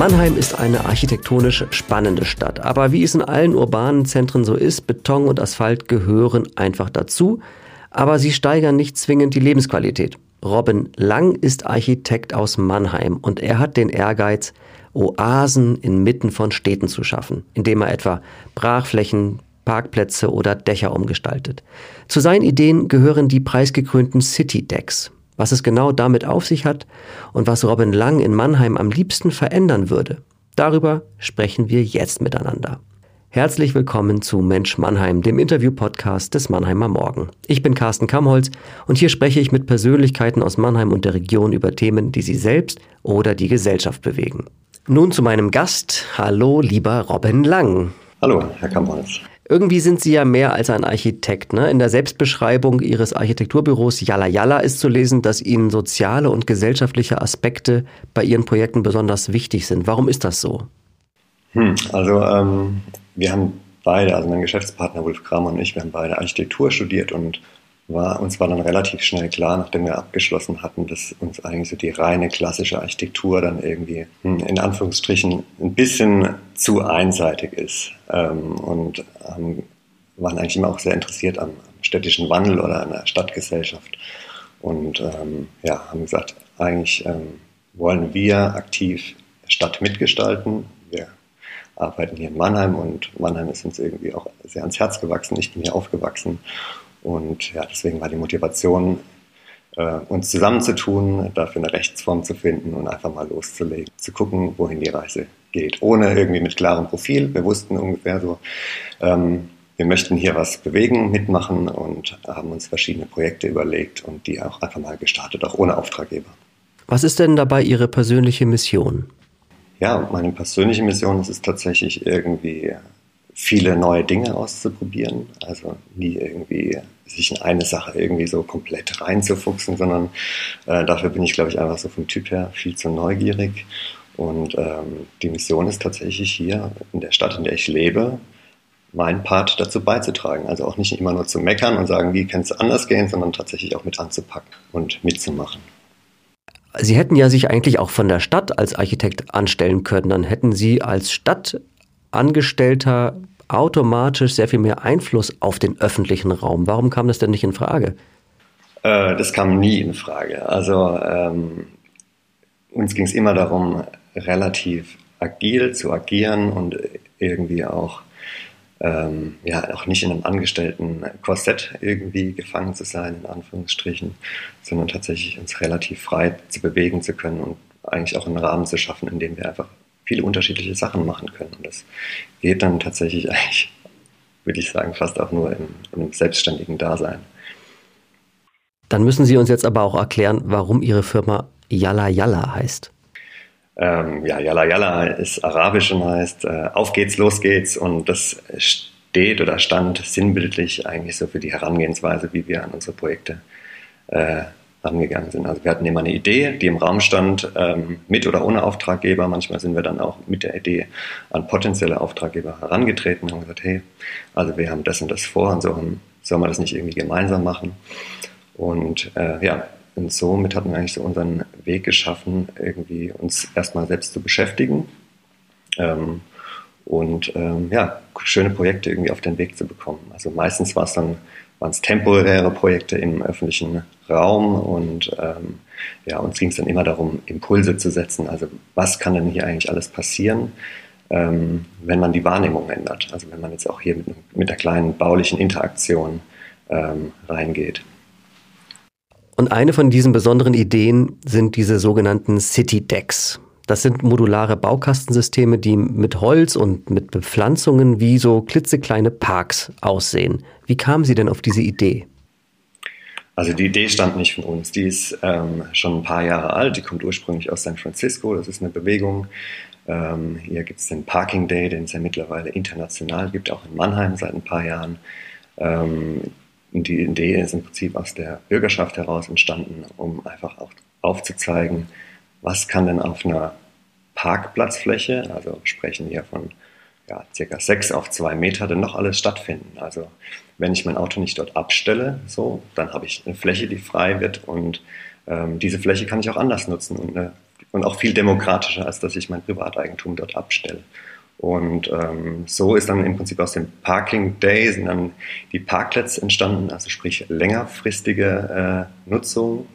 Mannheim ist eine architektonisch spannende Stadt. Aber wie es in allen urbanen Zentren so ist, Beton und Asphalt gehören einfach dazu. Aber sie steigern nicht zwingend die Lebensqualität. Robin Lang ist Architekt aus Mannheim und er hat den Ehrgeiz, Oasen inmitten von Städten zu schaffen, indem er etwa Brachflächen, Parkplätze oder Dächer umgestaltet. Zu seinen Ideen gehören die preisgekrönten City Decks. Was es genau damit auf sich hat und was Robin Lang in Mannheim am liebsten verändern würde, darüber sprechen wir jetzt miteinander. Herzlich willkommen zu Mensch Mannheim, dem Interview-Podcast des Mannheimer Morgen. Ich bin Carsten Kamholz und hier spreche ich mit Persönlichkeiten aus Mannheim und der Region über Themen, die sie selbst oder die Gesellschaft bewegen. Nun zu meinem Gast. Hallo, lieber Robin Lang. Hallo, Herr Kamholz. Irgendwie sind Sie ja mehr als ein Architekt. Ne? In der Selbstbeschreibung Ihres Architekturbüros Yalla Yalla ist zu lesen, dass Ihnen soziale und gesellschaftliche Aspekte bei Ihren Projekten besonders wichtig sind. Warum ist das so? Hm, also ähm, wir haben beide, also mein Geschäftspartner Wolf Kramer und ich, wir haben beide Architektur studiert und war, uns war dann relativ schnell klar, nachdem wir abgeschlossen hatten, dass uns eigentlich so die reine klassische Architektur dann irgendwie hm, in Anführungsstrichen ein bisschen zu einseitig ist. Ähm, und ähm, waren eigentlich immer auch sehr interessiert am, städtischen Wandel oder an der Stadtgesellschaft. Und ähm, ja, haben gesagt, eigentlich wollen wir aktiv Stadt mitgestalten. Wir arbeiten hier in Mannheim und Mannheim ist uns irgendwie auch sehr ans Herz gewachsen. Ich bin hier aufgewachsen und ja, deswegen war die Motivation, äh, uns zusammenzutun, dafür eine Rechtsform zu finden und einfach mal loszulegen, zu gucken, wohin die Reise geht. Ohne irgendwie mit klarem Profil. Wir wussten ungefähr so, ähm, wir möchten hier was bewegen, mitmachen und haben uns verschiedene Projekte überlegt und die auch einfach mal gestartet, auch ohne Auftraggeber. Was ist denn dabei Ihre persönliche Mission? Ja, meine persönliche Mission ist es tatsächlich irgendwie viele neue Dinge auszuprobieren. Also nie irgendwie sich in eine Sache irgendwie so komplett reinzufuchsen, sondern äh, dafür bin ich, glaube ich, einfach so vom Typ her viel zu neugierig. Und ähm, die Mission ist tatsächlich hier in der Stadt, in der ich lebe, meinen Part dazu beizutragen. Also auch nicht immer nur zu meckern und sagen, wie kann es anders gehen, sondern tatsächlich auch mit anzupacken und mitzumachen. Sie hätten ja sich eigentlich auch von der Stadt als Architekt anstellen können. Dann hätten Sie als Stadtangestellter automatisch sehr viel mehr Einfluss auf den öffentlichen Raum. Warum kam das denn nicht in Frage? Äh, das kam nie in Frage. Also ähm, uns ging es immer darum, relativ agil zu agieren und irgendwie auch ähm, ja auch nicht in einem angestellten Korsett irgendwie gefangen zu sein, in Anführungsstrichen, sondern tatsächlich uns relativ frei zu bewegen zu können und eigentlich auch einen Rahmen zu schaffen, in dem wir einfach viele unterschiedliche Sachen machen können. Und das geht dann tatsächlich eigentlich, würde ich sagen, fast auch nur im, im selbstständigen Dasein. Dann müssen Sie uns jetzt aber auch erklären, warum Ihre Firma Yalla Yalla heißt. Ähm, ja, Yalla Yalla ist arabisch und heißt äh, auf geht's, los geht's. Und das steht oder stand sinnbildlich eigentlich so für die Herangehensweise, wie wir an unsere Projekte äh, rangegangen sind. Also wir hatten immer eine Idee, die im Raum stand, ähm, mit oder ohne Auftraggeber. Manchmal sind wir dann auch mit der Idee an potenzielle Auftraggeber herangetreten und haben gesagt, hey, also wir haben das und das vor und so haben, sollen wir das nicht irgendwie gemeinsam machen? Und äh, ja, und somit hatten wir eigentlich so unseren Weg geschaffen, irgendwie uns erstmal selbst zu beschäftigen ähm, und ähm, ja, schöne Projekte irgendwie auf den Weg zu bekommen. Also meistens war es dann waren es temporäre Projekte im öffentlichen Raum und ähm, ja, uns ging es dann immer darum, Impulse zu setzen. Also was kann denn hier eigentlich alles passieren, ähm, wenn man die Wahrnehmung ändert? Also wenn man jetzt auch hier mit, mit der kleinen baulichen Interaktion ähm, reingeht. Und eine von diesen besonderen Ideen sind diese sogenannten City Decks. Das sind modulare Baukastensysteme, die mit Holz und mit Bepflanzungen wie so klitzekleine Parks aussehen. Wie kamen Sie denn auf diese Idee? Also die Idee stammt nicht von uns. Die ist ähm, schon ein paar Jahre alt. Die kommt ursprünglich aus San Francisco. Das ist eine Bewegung. Ähm, hier gibt es den Parking Day, den es ja mittlerweile international gibt, auch in Mannheim seit ein paar Jahren. Ähm, die Idee ist im Prinzip aus der Bürgerschaft heraus entstanden, um einfach auch aufzuzeigen, was kann denn auf einer Parkplatzfläche, also wir sprechen hier von ja, circa sechs auf zwei Meter, denn noch alles stattfinden. Also wenn ich mein Auto nicht dort abstelle, so, dann habe ich eine Fläche, die frei wird und ähm, diese Fläche kann ich auch anders nutzen und eine und auch viel demokratischer, als dass ich mein Privateigentum dort abstelle. Und ähm, so ist dann im Prinzip aus dem Parking Day sind dann die Parkplätze entstanden, also sprich längerfristige äh, Nutzung,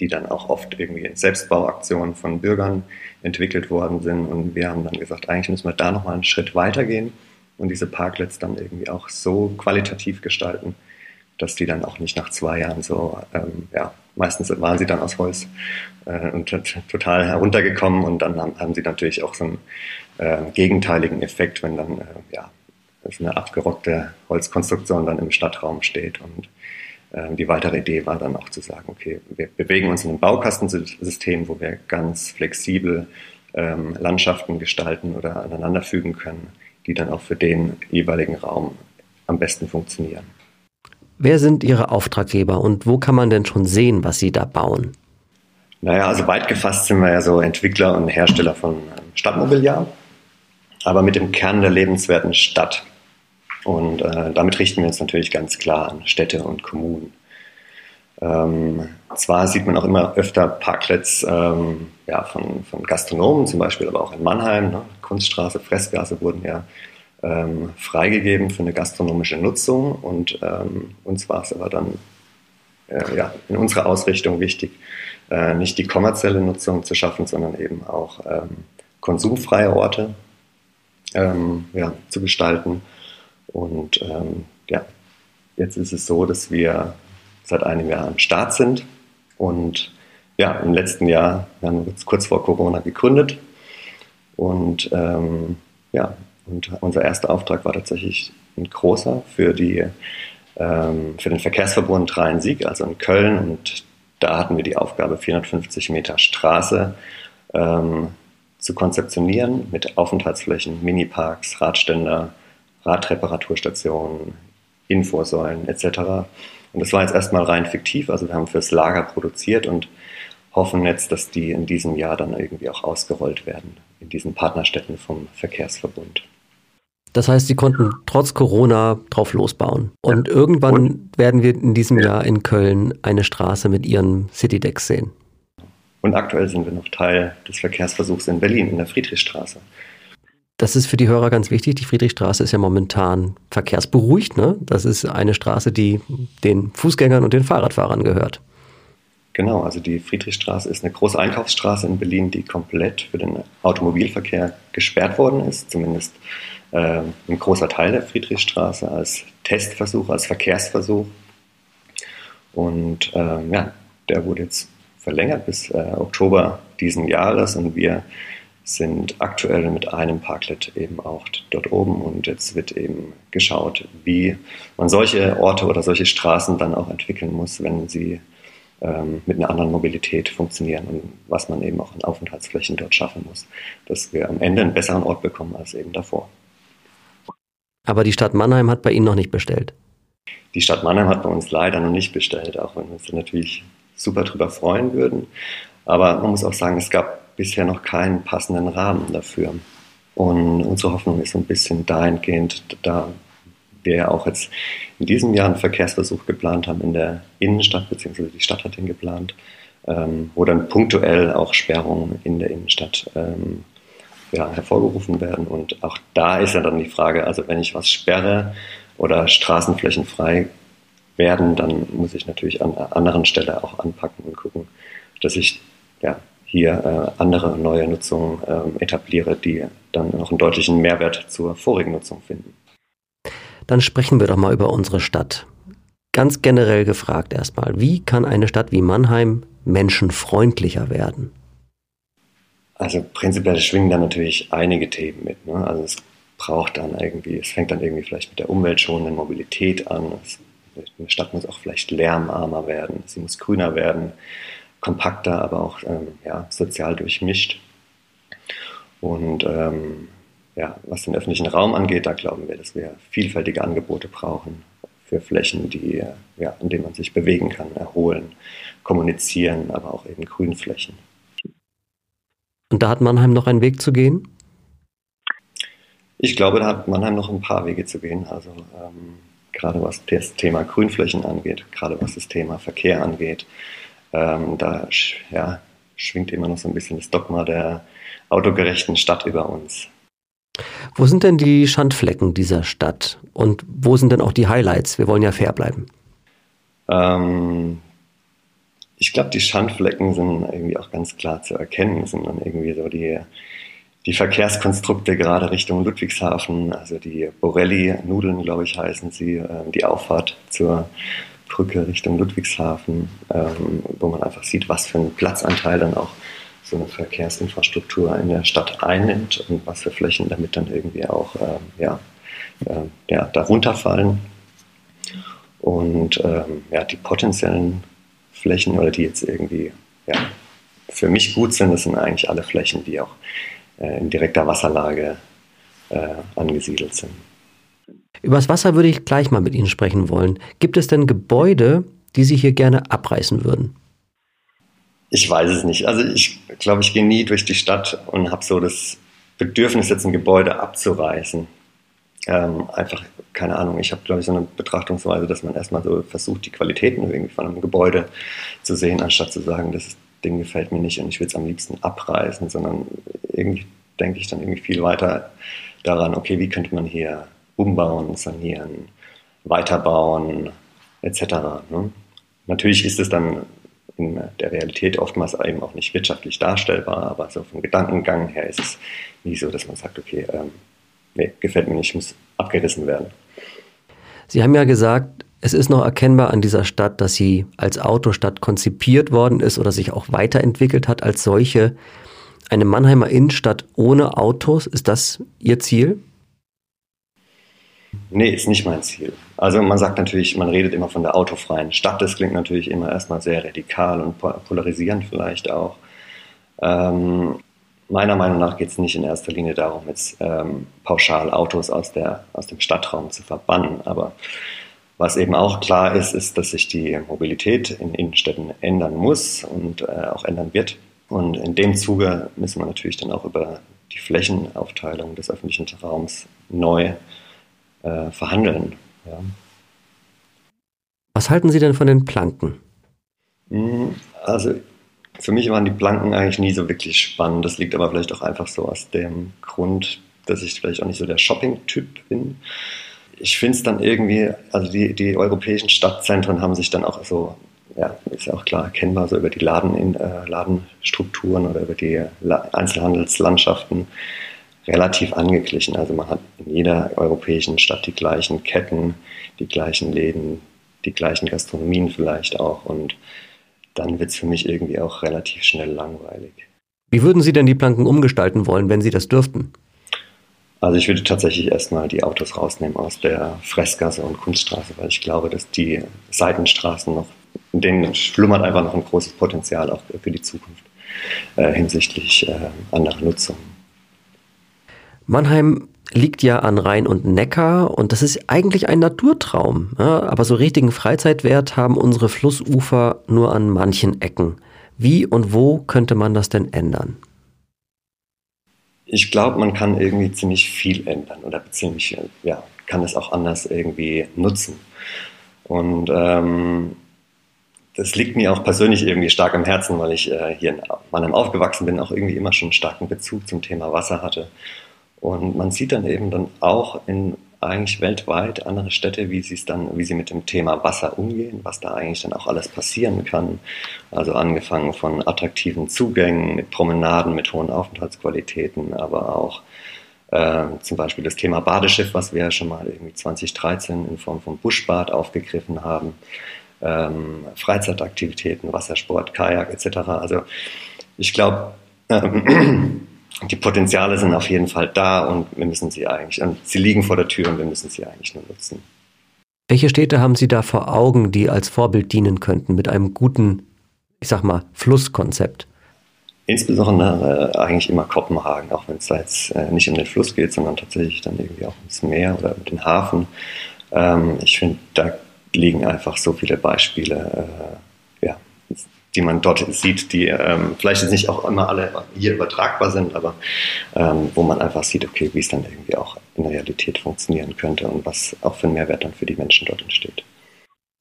die dann auch oft irgendwie in Selbstbauaktionen von Bürgern entwickelt worden sind. Und wir haben dann gesagt, eigentlich müssen wir da nochmal einen Schritt weitergehen und diese Parklets dann irgendwie auch so qualitativ gestalten, dass die dann auch nicht nach zwei Jahren so, ähm, ja, meistens waren sie dann aus Holz äh, und total heruntergekommen und dann haben, haben sie natürlich auch so einen äh, gegenteiligen Effekt, wenn dann, äh, ja, eine abgerockte Holzkonstruktion dann im Stadtraum steht und die weitere Idee war dann auch zu sagen, okay, wir bewegen uns in einem Baukastensystem, wo wir ganz flexibel ähm, Landschaften gestalten oder aneinanderfügen können, die dann auch für den jeweiligen Raum am besten funktionieren. Wer sind Ihre Auftraggeber und wo kann man denn schon sehen, was Sie da bauen? Naja, also weit gefasst sind wir ja so Entwickler und Hersteller von ähm, Stadtmobiliar, aber mit dem Kern der lebenswerten Stadt. Und äh, damit richten wir uns natürlich ganz klar an Städte und Kommunen. Ähm, zwar sieht man auch immer öfter Parklets ähm, ja, von, von Gastronomen, zum Beispiel aber auch in Mannheim. Ne? Kunststraße, Fressgase wurden ja ähm, freigegeben für eine gastronomische Nutzung. Und ähm, uns war es aber dann äh, ja, in unserer Ausrichtung wichtig, äh, nicht die kommerzielle Nutzung zu schaffen, sondern eben auch ähm, konsumfreie Orte ähm, ja, zu gestalten. Und ähm, ja, jetzt ist es so, dass wir seit einem Jahr am Start sind und ja, im letzten Jahr, wir haben uns kurz vor Corona gegründet und ähm, ja, und unser erster Auftrag war tatsächlich ein großer für, die, ähm, für den Verkehrsverbund Rhein-Sieg, also in Köln. Und da hatten wir die Aufgabe, 450 Meter Straße ähm, zu konzeptionieren mit Aufenthaltsflächen, Miniparks, Radständer, Radreparaturstationen, Infosäulen etc. Und das war jetzt erstmal rein fiktiv. Also wir haben fürs Lager produziert und hoffen jetzt, dass die in diesem Jahr dann irgendwie auch ausgerollt werden in diesen Partnerstädten vom Verkehrsverbund. Das heißt, sie konnten trotz Corona drauf losbauen. Und ja. irgendwann und, werden wir in diesem ja. Jahr in Köln eine Straße mit ihren Citydecks sehen. Und aktuell sind wir noch Teil des Verkehrsversuchs in Berlin, in der Friedrichstraße. Das ist für die Hörer ganz wichtig. Die Friedrichstraße ist ja momentan verkehrsberuhigt. Ne? Das ist eine Straße, die den Fußgängern und den Fahrradfahrern gehört. Genau, also die Friedrichstraße ist eine große Einkaufsstraße in Berlin, die komplett für den Automobilverkehr gesperrt worden ist, zumindest äh, ein großer Teil der Friedrichstraße als Testversuch, als Verkehrsversuch. Und äh, ja, der wurde jetzt verlängert bis äh, Oktober diesen Jahres und wir sind aktuell mit einem Parklet eben auch dort oben und jetzt wird eben geschaut, wie man solche Orte oder solche Straßen dann auch entwickeln muss, wenn sie ähm, mit einer anderen Mobilität funktionieren und was man eben auch an Aufenthaltsflächen dort schaffen muss, dass wir am Ende einen besseren Ort bekommen als eben davor. Aber die Stadt Mannheim hat bei Ihnen noch nicht bestellt. Die Stadt Mannheim hat bei uns leider noch nicht bestellt, auch wenn wir uns natürlich super drüber freuen würden. Aber man muss auch sagen, es gab bisher noch keinen passenden Rahmen dafür. Und unsere Hoffnung ist so ein bisschen dahingehend, da wir ja auch jetzt in diesem Jahr einen Verkehrsversuch geplant haben in der Innenstadt, beziehungsweise die Stadt hat ihn geplant, ähm, wo dann punktuell auch Sperrungen in der Innenstadt ähm, ja, hervorgerufen werden. Und auch da ist ja dann die Frage, also wenn ich was sperre oder Straßenflächen frei werden, dann muss ich natürlich an einer anderen Stelle auch anpacken und gucken, dass ich ja, hier äh, andere neue Nutzungen äh, etabliere, die dann noch einen deutlichen Mehrwert zur vorigen Nutzung finden. Dann sprechen wir doch mal über unsere Stadt. Ganz generell gefragt erstmal, wie kann eine Stadt wie Mannheim menschenfreundlicher werden? Also prinzipiell schwingen da natürlich einige Themen mit. Ne? Also es braucht dann irgendwie, es fängt dann irgendwie vielleicht mit der umweltschonenden Mobilität an. Es, eine Stadt muss auch vielleicht lärmarmer werden, sie muss grüner werden, kompakter, aber auch ähm, ja, sozial durchmischt. Und ähm, ja, was den öffentlichen Raum angeht, da glauben wir, dass wir vielfältige Angebote brauchen für Flächen, die, ja, in denen man sich bewegen kann, erholen, kommunizieren, aber auch eben Grünflächen. Und da hat Mannheim noch einen Weg zu gehen? Ich glaube, da hat Mannheim noch ein paar Wege zu gehen. Also ähm, gerade was das Thema Grünflächen angeht, gerade was das Thema Verkehr angeht. Ähm, da ja, schwingt immer noch so ein bisschen das Dogma der autogerechten Stadt über uns. Wo sind denn die Schandflecken dieser Stadt und wo sind denn auch die Highlights? Wir wollen ja fair bleiben. Ähm, ich glaube, die Schandflecken sind irgendwie auch ganz klar zu erkennen. Das sind dann irgendwie so die, die Verkehrskonstrukte gerade Richtung Ludwigshafen, also die Borelli-Nudeln, glaube ich, heißen sie, äh, die Auffahrt zur Brücke Richtung Ludwigshafen, ähm, wo man einfach sieht, was für einen Platzanteil dann auch so eine Verkehrsinfrastruktur in der Stadt einnimmt und was für Flächen damit dann irgendwie auch ähm, ja, äh, ja, darunter fallen. Und ähm, ja, die potenziellen Flächen oder die jetzt irgendwie ja, für mich gut sind, das sind eigentlich alle Flächen, die auch äh, in direkter Wasserlage äh, angesiedelt sind. Über das Wasser würde ich gleich mal mit Ihnen sprechen wollen. Gibt es denn Gebäude, die Sie hier gerne abreißen würden? Ich weiß es nicht. Also ich glaube, ich gehe nie durch die Stadt und habe so das Bedürfnis, jetzt ein Gebäude abzureißen. Ähm, einfach, keine Ahnung, ich habe, glaube ich, so eine Betrachtungsweise, dass man erstmal so versucht, die Qualitäten irgendwie von einem Gebäude zu sehen, anstatt zu sagen, das Ding gefällt mir nicht und ich will es am liebsten abreißen, sondern irgendwie denke ich dann irgendwie viel weiter daran, okay, wie könnte man hier umbauen, sanieren, weiterbauen, etc. Ne? Natürlich ist es dann in der Realität oftmals eben auch nicht wirtschaftlich darstellbar, aber so vom Gedankengang her ist es nie so, dass man sagt, okay, ähm, nee, gefällt mir nicht, muss abgerissen werden. Sie haben ja gesagt, es ist noch erkennbar an dieser Stadt, dass sie als Autostadt konzipiert worden ist oder sich auch weiterentwickelt hat als solche. Eine Mannheimer Innenstadt ohne Autos, ist das Ihr Ziel? Nee, ist nicht mein Ziel. Also man sagt natürlich, man redet immer von der autofreien Stadt. Das klingt natürlich immer erstmal sehr radikal und polarisierend vielleicht auch. Ähm, meiner Meinung nach geht es nicht in erster Linie darum, jetzt ähm, pauschal Autos aus, der, aus dem Stadtraum zu verbannen. Aber was eben auch klar ist, ist, dass sich die Mobilität in Innenstädten ändern muss und äh, auch ändern wird. Und in dem Zuge müssen wir natürlich dann auch über die Flächenaufteilung des öffentlichen Raums neu äh, verhandeln. Ja. Was halten Sie denn von den Planken? Hm, also für mich waren die Planken eigentlich nie so wirklich spannend. Das liegt aber vielleicht auch einfach so aus dem Grund, dass ich vielleicht auch nicht so der Shopping-Typ bin. Ich finde es dann irgendwie, also die, die europäischen Stadtzentren haben sich dann auch so, ja, ist ja auch klar erkennbar, so über die Laden in, äh, Ladenstrukturen oder über die Einzelhandelslandschaften relativ angeglichen. Also man hat in jeder europäischen Stadt die gleichen Ketten, die gleichen Läden, die gleichen Gastronomien vielleicht auch. Und dann wird es für mich irgendwie auch relativ schnell langweilig. Wie würden Sie denn die Planken umgestalten wollen, wenn Sie das dürften? Also ich würde tatsächlich erstmal die Autos rausnehmen aus der Fressgasse und Kunststraße, weil ich glaube, dass die Seitenstraßen noch, in denen schlummert einfach noch ein großes Potenzial auch für die Zukunft äh, hinsichtlich äh, anderer Nutzung. Mannheim liegt ja an Rhein und Neckar und das ist eigentlich ein Naturtraum. Ja, aber so richtigen Freizeitwert haben unsere Flussufer nur an manchen Ecken. Wie und wo könnte man das denn ändern? Ich glaube, man kann irgendwie ziemlich viel ändern oder ziemlich, ja, kann es auch anders irgendwie nutzen. Und ähm, das liegt mir auch persönlich irgendwie stark am Herzen, weil ich äh, hier in Mannheim aufgewachsen bin, auch irgendwie immer schon einen starken Bezug zum Thema Wasser hatte und man sieht dann eben dann auch in eigentlich weltweit andere Städte, wie sie es dann, wie sie mit dem Thema Wasser umgehen, was da eigentlich dann auch alles passieren kann. Also angefangen von attraktiven Zugängen mit Promenaden, mit hohen Aufenthaltsqualitäten, aber auch äh, zum Beispiel das Thema Badeschiff, was wir ja schon mal irgendwie 2013 in Form von Buschbad aufgegriffen haben. Ähm, Freizeitaktivitäten, Wassersport, Kajak etc. Also ich glaube, ähm, die Potenziale sind auf jeden Fall da und wir müssen sie eigentlich, und sie liegen vor der Tür und wir müssen sie eigentlich nur nutzen. Welche Städte haben Sie da vor Augen, die als Vorbild dienen könnten mit einem guten, ich sag mal, Flusskonzept? Insbesondere äh, eigentlich immer Kopenhagen, auch wenn es da jetzt äh, nicht um den Fluss geht, sondern tatsächlich dann irgendwie auch ums Meer oder um den Hafen. Ähm, ich finde, da liegen einfach so viele Beispiele, äh, die man dort sieht, die ähm, vielleicht jetzt nicht auch immer alle hier übertragbar sind, aber ähm, wo man einfach sieht, okay, wie es dann irgendwie auch in der Realität funktionieren könnte und was auch für einen Mehrwert dann für die Menschen dort entsteht.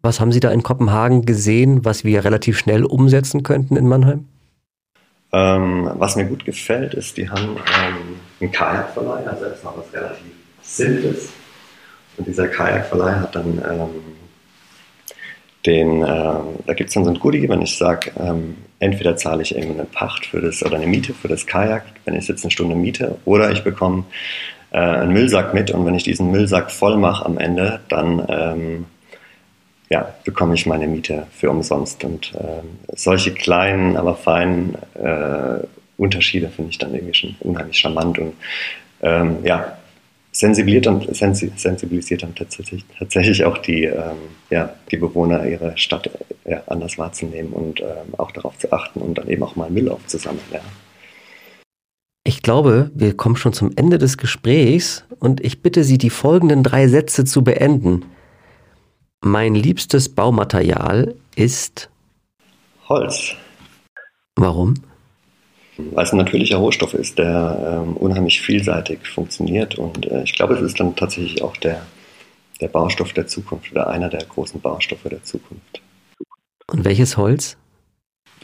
Was haben Sie da in Kopenhagen gesehen, was wir relativ schnell umsetzen könnten in Mannheim? Ähm, was mir gut gefällt, ist, die haben ähm, einen Kajakverleih, also erstmal was relativ Simples. Und dieser Kajakverleih hat dann ähm, den, äh, da gibt es dann so ein Goodie, wenn ich sage, ähm, entweder zahle ich irgendeine Pacht für das oder eine Miete für das Kajak, wenn ich jetzt eine Stunde miete, oder ich bekomme äh, einen Müllsack mit und wenn ich diesen Müllsack voll mache am Ende, dann ähm, ja, bekomme ich meine Miete für umsonst. Und äh, solche kleinen, aber feinen äh, Unterschiede finde ich dann irgendwie schon unheimlich charmant und ähm, ja, sensibilisiert dann, sensibilisiert dann tatsächlich, tatsächlich auch die, ähm, ja, die Bewohner ihre Stadt ja, anders wahrzunehmen und ähm, auch darauf zu achten und dann eben auch mal Müll aufzusammeln. Ja. Ich glaube, wir kommen schon zum Ende des Gesprächs und ich bitte Sie, die folgenden drei Sätze zu beenden. Mein liebstes Baumaterial ist Holz. Warum? Weil es ein natürlicher Rohstoff ist, der ähm, unheimlich vielseitig funktioniert und äh, ich glaube, es ist dann tatsächlich auch der, der Baustoff der Zukunft oder einer der großen Baustoffe der Zukunft. Und welches Holz?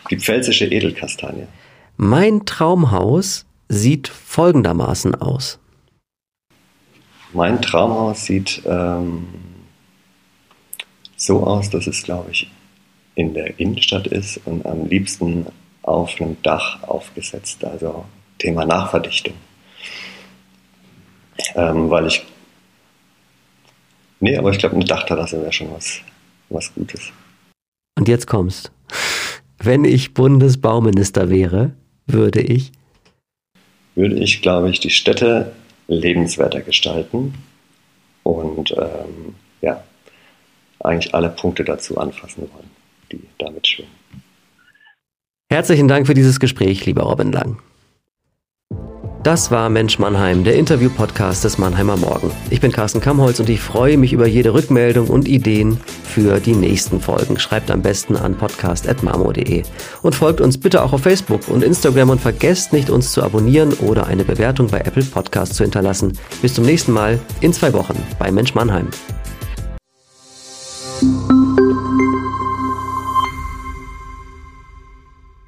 Die pfälzische Edelkastanie. Mein Traumhaus sieht folgendermaßen aus. Mein Traumhaus sieht ähm, so aus, dass es, glaube ich, in der Innenstadt ist und am liebsten auf einem Dach aufgesetzt, also Thema Nachverdichtung. Ähm, weil ich, nee, aber ich glaube, eine Dachterrasse wäre schon was, was Gutes. Und jetzt kommst. Wenn ich Bundesbauminister wäre, würde ich? Würde ich, glaube ich, die Städte lebenswerter gestalten und ähm, ja, eigentlich alle Punkte dazu anfassen wollen, die damit schwingen. Herzlichen Dank für dieses Gespräch, lieber Robin Lang. Das war Mensch Mannheim, der Interview-Podcast des Mannheimer Morgen. Ich bin Carsten Kamholz und ich freue mich über jede Rückmeldung und Ideen für die nächsten Folgen. Schreibt am besten an podcast.marmo.de und folgt uns bitte auch auf Facebook und Instagram und vergesst nicht, uns zu abonnieren oder eine Bewertung bei Apple Podcasts zu hinterlassen. Bis zum nächsten Mal in zwei Wochen bei Mensch Mannheim.